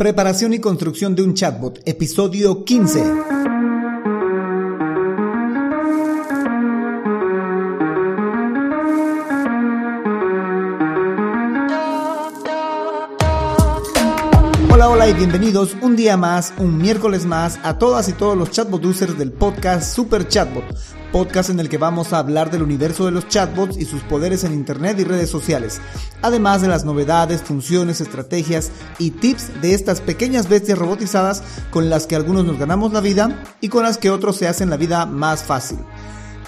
Preparación y construcción de un chatbot, episodio 15. Hola, hola y bienvenidos un día más, un miércoles más a todas y todos los chatbot users del podcast Super Chatbot, podcast en el que vamos a hablar del universo de los chatbots y sus poderes en Internet y redes sociales, además de las novedades, funciones, estrategias y tips de estas pequeñas bestias robotizadas con las que algunos nos ganamos la vida y con las que otros se hacen la vida más fácil.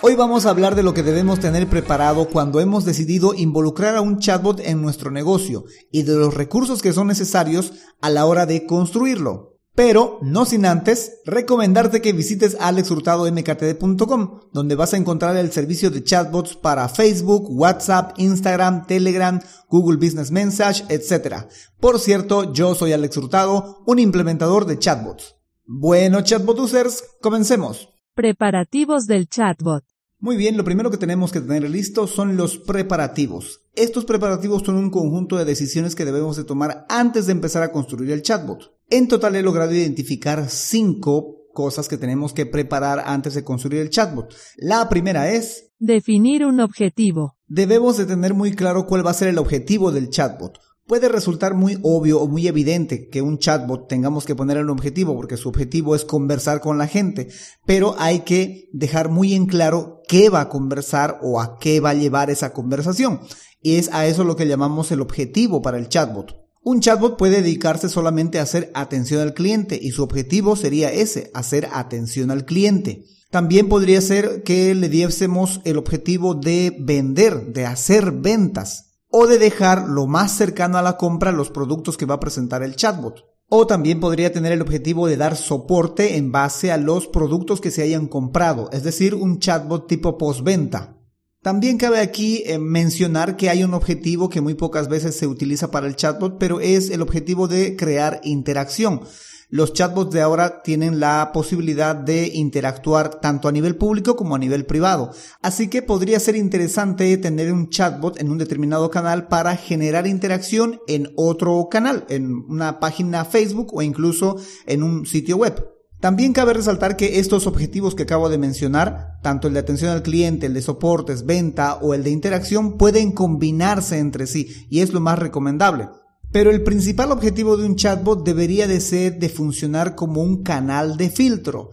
Hoy vamos a hablar de lo que debemos tener preparado cuando hemos decidido involucrar a un chatbot en nuestro negocio y de los recursos que son necesarios a la hora de construirlo. Pero, no sin antes, recomendarte que visites alexhurtadomktd.com, donde vas a encontrar el servicio de chatbots para Facebook, WhatsApp, Instagram, Telegram, Google Business Message, etc. Por cierto, yo soy Alex Hurtado, un implementador de chatbots. Bueno, chatbot users, comencemos. Preparativos del chatbot. Muy bien, lo primero que tenemos que tener listo son los preparativos. Estos preparativos son un conjunto de decisiones que debemos de tomar antes de empezar a construir el chatbot. En total he logrado identificar cinco cosas que tenemos que preparar antes de construir el chatbot. La primera es definir un objetivo. Debemos de tener muy claro cuál va a ser el objetivo del chatbot. Puede resultar muy obvio o muy evidente que un chatbot tengamos que poner un objetivo porque su objetivo es conversar con la gente, pero hay que dejar muy en claro qué va a conversar o a qué va a llevar esa conversación. Y es a eso lo que llamamos el objetivo para el chatbot. Un chatbot puede dedicarse solamente a hacer atención al cliente y su objetivo sería ese, hacer atención al cliente. También podría ser que le diésemos el objetivo de vender, de hacer ventas o de dejar lo más cercano a la compra los productos que va a presentar el chatbot. O también podría tener el objetivo de dar soporte en base a los productos que se hayan comprado, es decir, un chatbot tipo postventa. También cabe aquí eh, mencionar que hay un objetivo que muy pocas veces se utiliza para el chatbot, pero es el objetivo de crear interacción. Los chatbots de ahora tienen la posibilidad de interactuar tanto a nivel público como a nivel privado. Así que podría ser interesante tener un chatbot en un determinado canal para generar interacción en otro canal, en una página Facebook o incluso en un sitio web. También cabe resaltar que estos objetivos que acabo de mencionar, tanto el de atención al cliente, el de soportes, venta o el de interacción, pueden combinarse entre sí y es lo más recomendable. Pero el principal objetivo de un chatbot debería de ser de funcionar como un canal de filtro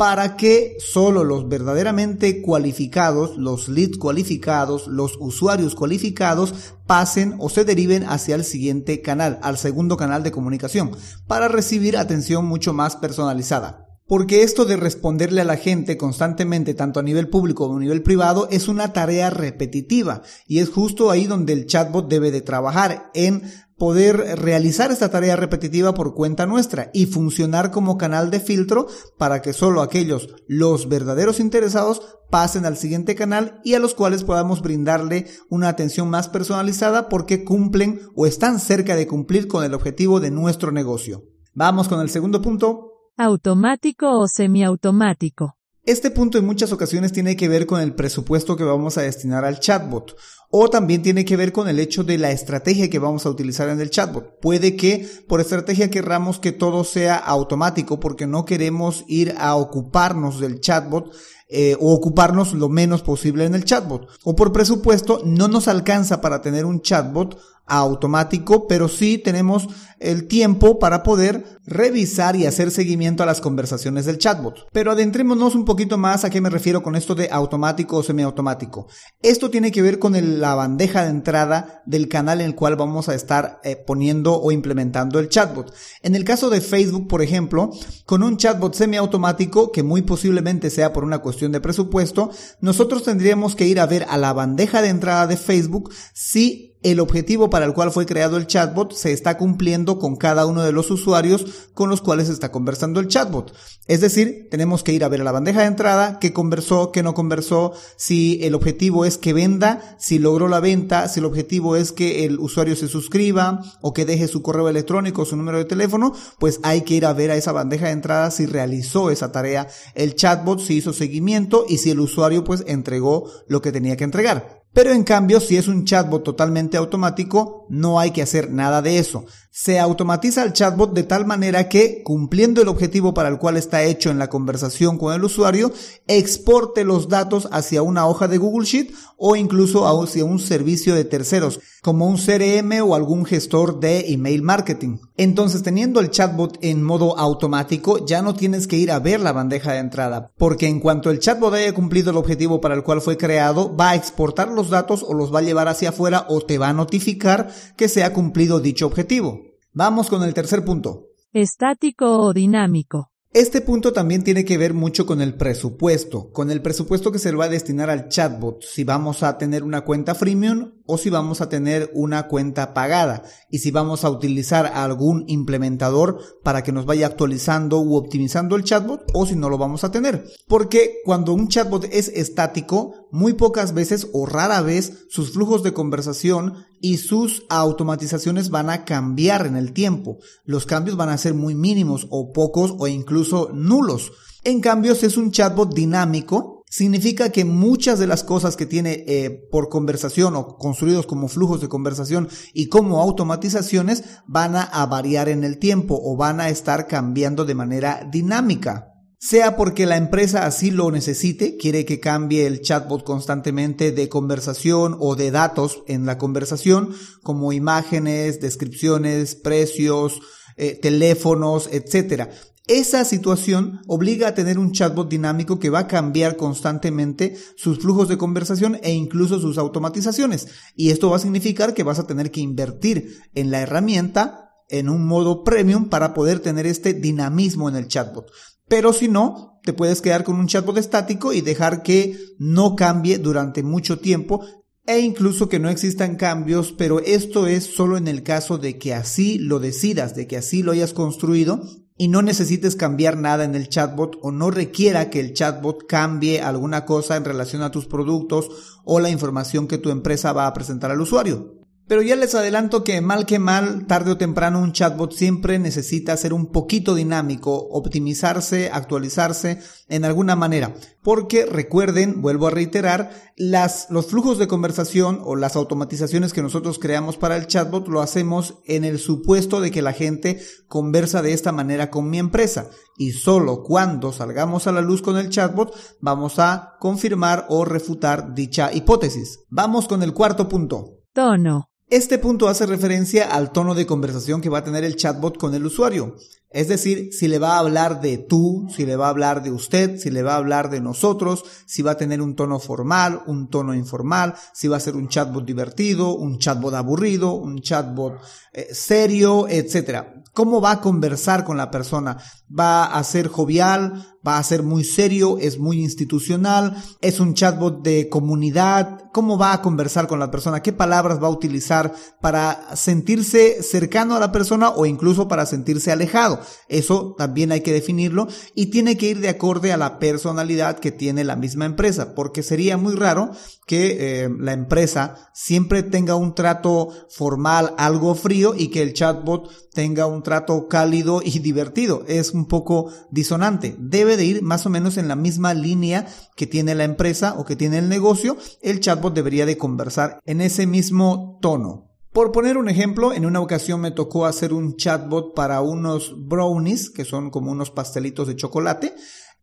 para que solo los verdaderamente cualificados, los leads cualificados, los usuarios cualificados pasen o se deriven hacia el siguiente canal, al segundo canal de comunicación, para recibir atención mucho más personalizada. Porque esto de responderle a la gente constantemente, tanto a nivel público como a nivel privado, es una tarea repetitiva y es justo ahí donde el chatbot debe de trabajar en poder realizar esta tarea repetitiva por cuenta nuestra y funcionar como canal de filtro para que solo aquellos, los verdaderos interesados, pasen al siguiente canal y a los cuales podamos brindarle una atención más personalizada porque cumplen o están cerca de cumplir con el objetivo de nuestro negocio. Vamos con el segundo punto. Automático o semiautomático. Este punto en muchas ocasiones tiene que ver con el presupuesto que vamos a destinar al chatbot o también tiene que ver con el hecho de la estrategia que vamos a utilizar en el chatbot. Puede que por estrategia querramos que todo sea automático porque no queremos ir a ocuparnos del chatbot eh, o ocuparnos lo menos posible en el chatbot. O por presupuesto no nos alcanza para tener un chatbot automático, pero sí tenemos el tiempo para poder revisar y hacer seguimiento a las conversaciones del chatbot. Pero adentrémonos un poquito más a qué me refiero con esto de automático o semiautomático. Esto tiene que ver con la bandeja de entrada del canal en el cual vamos a estar eh, poniendo o implementando el chatbot. En el caso de Facebook, por ejemplo, con un chatbot semiautomático, que muy posiblemente sea por una cuestión de presupuesto, nosotros tendríamos que ir a ver a la bandeja de entrada de Facebook si el objetivo para el cual fue creado el chatbot se está cumpliendo con cada uno de los usuarios con los cuales está conversando el chatbot. Es decir, tenemos que ir a ver a la bandeja de entrada qué conversó, qué no conversó, si el objetivo es que venda, si logró la venta, si el objetivo es que el usuario se suscriba o que deje su correo electrónico, su número de teléfono, pues hay que ir a ver a esa bandeja de entrada si realizó esa tarea el chatbot, si hizo seguimiento y si el usuario pues entregó lo que tenía que entregar. Pero en cambio, si es un chatbot totalmente automático, no hay que hacer nada de eso. Se automatiza el chatbot de tal manera que, cumpliendo el objetivo para el cual está hecho en la conversación con el usuario, exporte los datos hacia una hoja de Google Sheet o incluso hacia un servicio de terceros, como un CRM o algún gestor de email marketing. Entonces, teniendo el chatbot en modo automático, ya no tienes que ir a ver la bandeja de entrada, porque en cuanto el chatbot haya cumplido el objetivo para el cual fue creado, va a exportar los datos o los va a llevar hacia afuera o te va a notificar que se ha cumplido dicho objetivo. Vamos con el tercer punto. Estático o dinámico. Este punto también tiene que ver mucho con el presupuesto, con el presupuesto que se va a destinar al chatbot, si vamos a tener una cuenta freemium o si vamos a tener una cuenta pagada y si vamos a utilizar algún implementador para que nos vaya actualizando u optimizando el chatbot o si no lo vamos a tener. Porque cuando un chatbot es estático, muy pocas veces o rara vez sus flujos de conversación y sus automatizaciones van a cambiar en el tiempo. Los cambios van a ser muy mínimos o pocos o incluso nulos. En cambio, si es un chatbot dinámico, significa que muchas de las cosas que tiene eh, por conversación o construidos como flujos de conversación y como automatizaciones van a variar en el tiempo o van a estar cambiando de manera dinámica sea porque la empresa así lo necesite, quiere que cambie el chatbot constantemente de conversación o de datos en la conversación, como imágenes, descripciones, precios, eh, teléfonos, etc. Esa situación obliga a tener un chatbot dinámico que va a cambiar constantemente sus flujos de conversación e incluso sus automatizaciones. Y esto va a significar que vas a tener que invertir en la herramienta en un modo premium para poder tener este dinamismo en el chatbot. Pero si no, te puedes quedar con un chatbot estático y dejar que no cambie durante mucho tiempo e incluso que no existan cambios, pero esto es solo en el caso de que así lo decidas, de que así lo hayas construido y no necesites cambiar nada en el chatbot o no requiera que el chatbot cambie alguna cosa en relación a tus productos o la información que tu empresa va a presentar al usuario. Pero ya les adelanto que mal que mal, tarde o temprano un chatbot siempre necesita ser un poquito dinámico, optimizarse, actualizarse en alguna manera. Porque recuerden, vuelvo a reiterar, las, los flujos de conversación o las automatizaciones que nosotros creamos para el chatbot lo hacemos en el supuesto de que la gente conversa de esta manera con mi empresa. Y solo cuando salgamos a la luz con el chatbot vamos a confirmar o refutar dicha hipótesis. Vamos con el cuarto punto. Tono. Este punto hace referencia al tono de conversación que va a tener el chatbot con el usuario. Es decir, si le va a hablar de tú, si le va a hablar de usted, si le va a hablar de nosotros, si va a tener un tono formal, un tono informal, si va a ser un chatbot divertido, un chatbot aburrido, un chatbot eh, serio, etc. ¿Cómo va a conversar con la persona? ¿Va a ser jovial? va a ser muy serio, es muy institucional, es un chatbot de comunidad, cómo va a conversar con la persona, qué palabras va a utilizar para sentirse cercano a la persona o incluso para sentirse alejado. Eso también hay que definirlo y tiene que ir de acorde a la personalidad que tiene la misma empresa, porque sería muy raro que eh, la empresa siempre tenga un trato formal, algo frío y que el chatbot tenga un trato cálido y divertido. Es un poco disonante. Debe de ir más o menos en la misma línea que tiene la empresa o que tiene el negocio. El chatbot debería de conversar en ese mismo tono. Por poner un ejemplo, en una ocasión me tocó hacer un chatbot para unos brownies, que son como unos pastelitos de chocolate,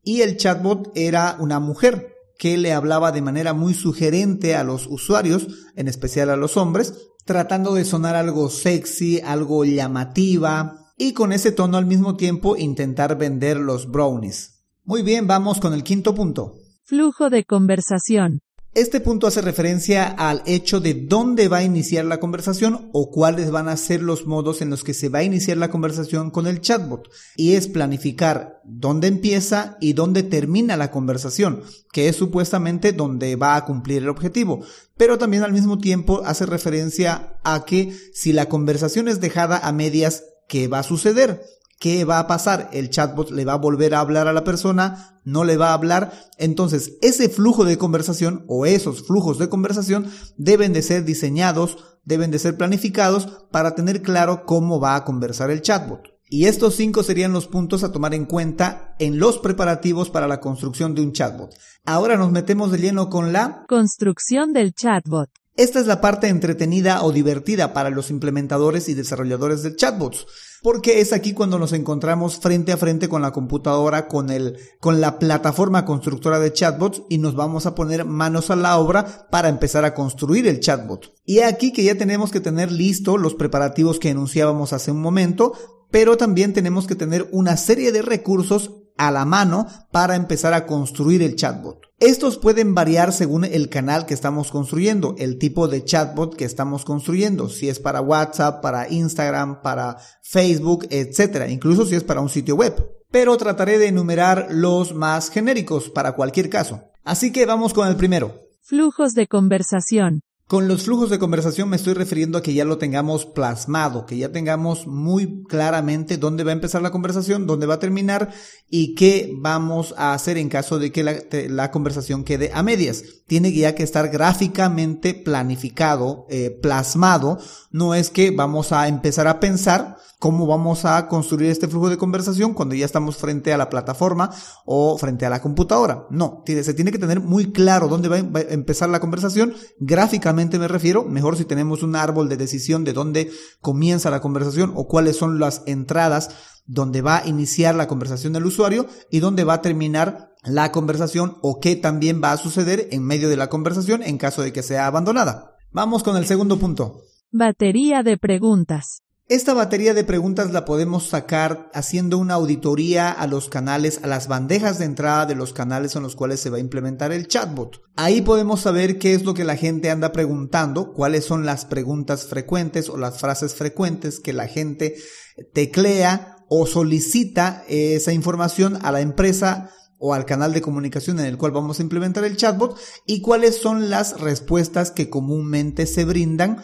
y el chatbot era una mujer que le hablaba de manera muy sugerente a los usuarios, en especial a los hombres, tratando de sonar algo sexy, algo llamativa, y con ese tono al mismo tiempo intentar vender los brownies. Muy bien, vamos con el quinto punto. Flujo de conversación. Este punto hace referencia al hecho de dónde va a iniciar la conversación o cuáles van a ser los modos en los que se va a iniciar la conversación con el chatbot. Y es planificar dónde empieza y dónde termina la conversación, que es supuestamente donde va a cumplir el objetivo. Pero también al mismo tiempo hace referencia a que si la conversación es dejada a medias, ¿qué va a suceder? ¿Qué va a pasar? El chatbot le va a volver a hablar a la persona, no le va a hablar. Entonces, ese flujo de conversación o esos flujos de conversación deben de ser diseñados, deben de ser planificados para tener claro cómo va a conversar el chatbot. Y estos cinco serían los puntos a tomar en cuenta en los preparativos para la construcción de un chatbot. Ahora nos metemos de lleno con la construcción del chatbot. Esta es la parte entretenida o divertida para los implementadores y desarrolladores de chatbots, porque es aquí cuando nos encontramos frente a frente con la computadora, con el, con la plataforma constructora de chatbots y nos vamos a poner manos a la obra para empezar a construir el chatbot. Y aquí que ya tenemos que tener listo los preparativos que enunciábamos hace un momento, pero también tenemos que tener una serie de recursos a la mano para empezar a construir el chatbot. Estos pueden variar según el canal que estamos construyendo, el tipo de chatbot que estamos construyendo, si es para WhatsApp, para Instagram, para Facebook, etc. Incluso si es para un sitio web. Pero trataré de enumerar los más genéricos para cualquier caso. Así que vamos con el primero. Flujos de conversación. Con los flujos de conversación me estoy refiriendo a que ya lo tengamos plasmado, que ya tengamos muy claramente dónde va a empezar la conversación, dónde va a terminar y qué vamos a hacer en caso de que la, conversación quede a medias. Tiene ya que estar gráficamente planificado, eh, plasmado. No es que vamos a empezar a pensar cómo vamos a construir este flujo de conversación cuando ya estamos frente a la plataforma o frente a la computadora. No, se tiene que tener muy claro dónde va a empezar la conversación. Gráficamente me refiero, mejor si tenemos un árbol de decisión de dónde comienza la conversación o cuáles son las entradas donde va a iniciar la conversación del usuario y dónde va a terminar la conversación o qué también va a suceder en medio de la conversación en caso de que sea abandonada. Vamos con el segundo punto. Batería de preguntas. Esta batería de preguntas la podemos sacar haciendo una auditoría a los canales, a las bandejas de entrada de los canales en los cuales se va a implementar el chatbot. Ahí podemos saber qué es lo que la gente anda preguntando, cuáles son las preguntas frecuentes o las frases frecuentes que la gente teclea o solicita esa información a la empresa o al canal de comunicación en el cual vamos a implementar el chatbot y cuáles son las respuestas que comúnmente se brindan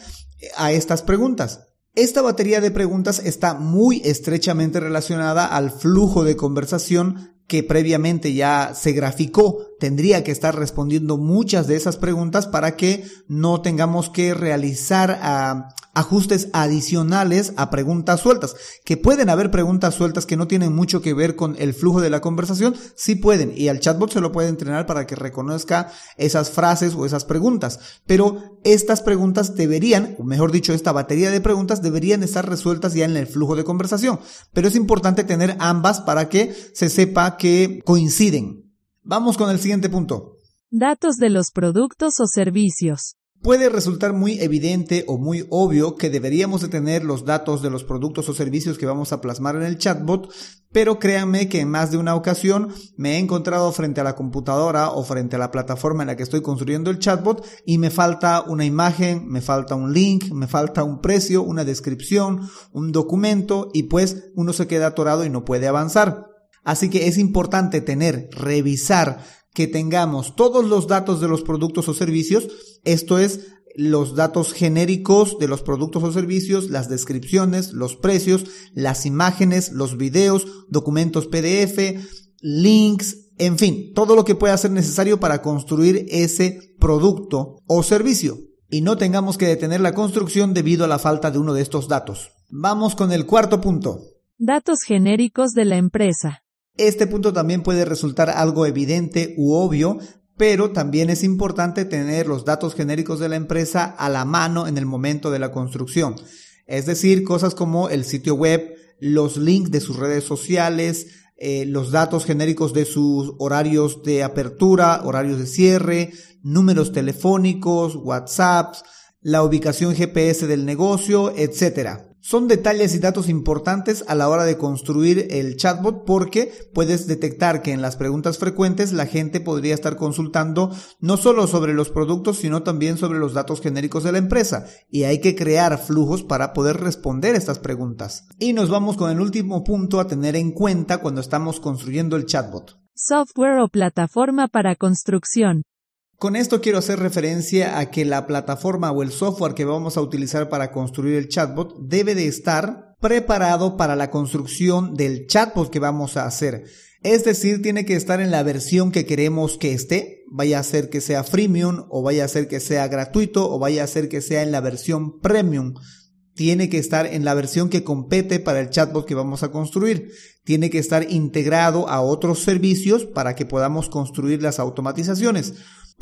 a estas preguntas. Esta batería de preguntas está muy estrechamente relacionada al flujo de conversación que previamente ya se graficó. Tendría que estar respondiendo muchas de esas preguntas para que no tengamos que realizar ah, ajustes adicionales a preguntas sueltas. Que pueden haber preguntas sueltas que no tienen mucho que ver con el flujo de la conversación, sí pueden. Y al chatbot se lo puede entrenar para que reconozca esas frases o esas preguntas. Pero estas preguntas deberían, o mejor dicho, esta batería de preguntas deberían estar resueltas ya en el flujo de conversación. Pero es importante tener ambas para que se sepa que coinciden. Vamos con el siguiente punto. Datos de los productos o servicios. Puede resultar muy evidente o muy obvio que deberíamos de tener los datos de los productos o servicios que vamos a plasmar en el chatbot, pero créanme que en más de una ocasión me he encontrado frente a la computadora o frente a la plataforma en la que estoy construyendo el chatbot y me falta una imagen, me falta un link, me falta un precio, una descripción, un documento y pues uno se queda atorado y no puede avanzar. Así que es importante tener, revisar que tengamos todos los datos de los productos o servicios, esto es los datos genéricos de los productos o servicios, las descripciones, los precios, las imágenes, los videos, documentos PDF, links, en fin, todo lo que pueda ser necesario para construir ese producto o servicio y no tengamos que detener la construcción debido a la falta de uno de estos datos. Vamos con el cuarto punto. Datos genéricos de la empresa. Este punto también puede resultar algo evidente u obvio, pero también es importante tener los datos genéricos de la empresa a la mano en el momento de la construcción. Es decir, cosas como el sitio web, los links de sus redes sociales, eh, los datos genéricos de sus horarios de apertura, horarios de cierre, números telefónicos, WhatsApps, la ubicación GPS del negocio, etc. Son detalles y datos importantes a la hora de construir el chatbot porque puedes detectar que en las preguntas frecuentes la gente podría estar consultando no solo sobre los productos, sino también sobre los datos genéricos de la empresa. Y hay que crear flujos para poder responder estas preguntas. Y nos vamos con el último punto a tener en cuenta cuando estamos construyendo el chatbot. Software o plataforma para construcción. Con esto quiero hacer referencia a que la plataforma o el software que vamos a utilizar para construir el chatbot debe de estar preparado para la construcción del chatbot que vamos a hacer. Es decir, tiene que estar en la versión que queremos que esté, vaya a ser que sea freemium o vaya a ser que sea gratuito o vaya a ser que sea en la versión premium tiene que estar en la versión que compete para el chatbot que vamos a construir. Tiene que estar integrado a otros servicios para que podamos construir las automatizaciones.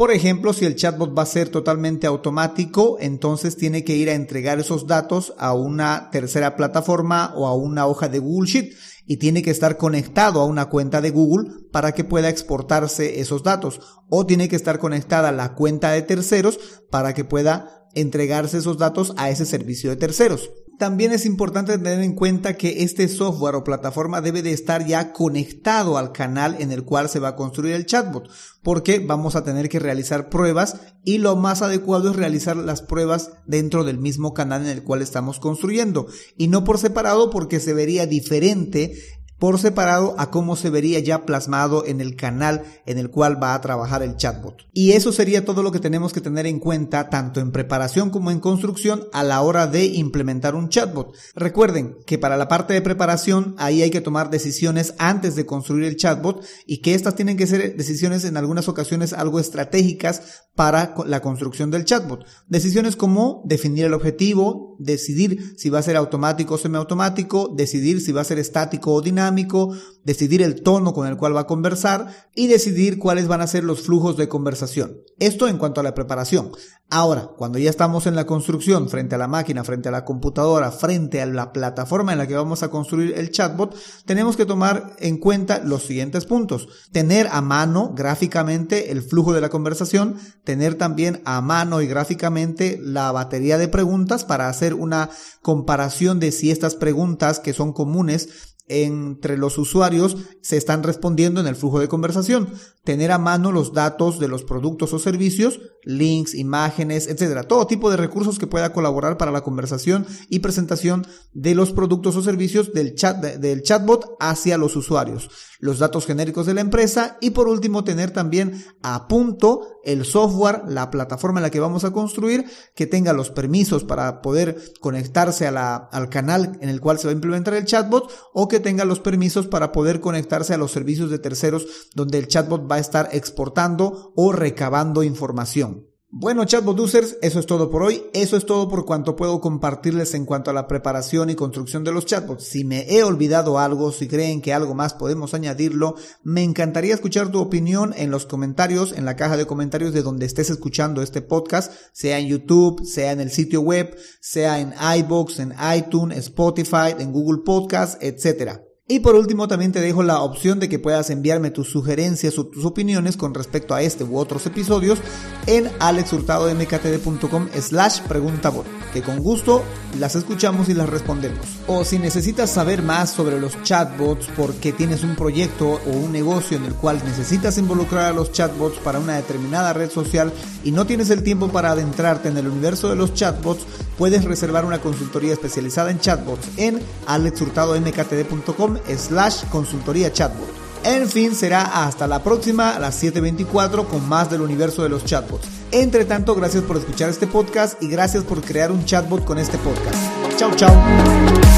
Por ejemplo, si el chatbot va a ser totalmente automático, entonces tiene que ir a entregar esos datos a una tercera plataforma o a una hoja de Google Sheet y tiene que estar conectado a una cuenta de Google para que pueda exportarse esos datos o tiene que estar conectada a la cuenta de terceros para que pueda entregarse esos datos a ese servicio de terceros. También es importante tener en cuenta que este software o plataforma debe de estar ya conectado al canal en el cual se va a construir el chatbot, porque vamos a tener que realizar pruebas y lo más adecuado es realizar las pruebas dentro del mismo canal en el cual estamos construyendo. Y no por separado porque se vería diferente por separado a cómo se vería ya plasmado en el canal en el cual va a trabajar el chatbot. Y eso sería todo lo que tenemos que tener en cuenta tanto en preparación como en construcción a la hora de implementar un chatbot. Recuerden que para la parte de preparación ahí hay que tomar decisiones antes de construir el chatbot y que estas tienen que ser decisiones en algunas ocasiones algo estratégicas para la construcción del chatbot. Decisiones como definir el objetivo, decidir si va a ser automático o semiautomático, decidir si va a ser estático o dinámico, decidir el tono con el cual va a conversar y decidir cuáles van a ser los flujos de conversación. Esto en cuanto a la preparación. Ahora, cuando ya estamos en la construcción, frente a la máquina, frente a la computadora, frente a la plataforma en la que vamos a construir el chatbot, tenemos que tomar en cuenta los siguientes puntos. Tener a mano gráficamente el flujo de la conversación, tener también a mano y gráficamente la batería de preguntas para hacer una comparación de si estas preguntas que son comunes entre los usuarios se están respondiendo en el flujo de conversación. Tener a mano los datos de los productos o servicios, links, imágenes, etcétera. Todo tipo de recursos que pueda colaborar para la conversación y presentación de los productos o servicios del chat, del chatbot hacia los usuarios. Los datos genéricos de la empresa y por último tener también a punto el software, la plataforma en la que vamos a construir, que tenga los permisos para poder conectarse a la, al canal en el cual se va a implementar el chatbot o que tenga los permisos para poder conectarse a los servicios de terceros donde el chatbot va a estar exportando o recabando información. Bueno, chatbot users, eso es todo por hoy. Eso es todo por cuanto puedo compartirles en cuanto a la preparación y construcción de los chatbots. Si me he olvidado algo, si creen que algo más podemos añadirlo, me encantaría escuchar tu opinión en los comentarios, en la caja de comentarios de donde estés escuchando este podcast, sea en YouTube, sea en el sitio web, sea en iBox, en iTunes, Spotify, en Google Podcast, etcétera. Y por último también te dejo la opción de que puedas enviarme tus sugerencias o tus opiniones con respecto a este u otros episodios en alexhurtadomktd.com slash preguntabot, que con gusto las escuchamos y las respondemos. O si necesitas saber más sobre los chatbots porque tienes un proyecto o un negocio en el cual necesitas involucrar a los chatbots para una determinada red social y no tienes el tiempo para adentrarte en el universo de los chatbots, puedes reservar una consultoría especializada en chatbots en alexhurtadomktd.com slash consultoría chatbot. En fin, será hasta la próxima a las 7.24 con más del universo de los chatbots. Entre tanto, gracias por escuchar este podcast y gracias por crear un chatbot con este podcast. Chao, chao.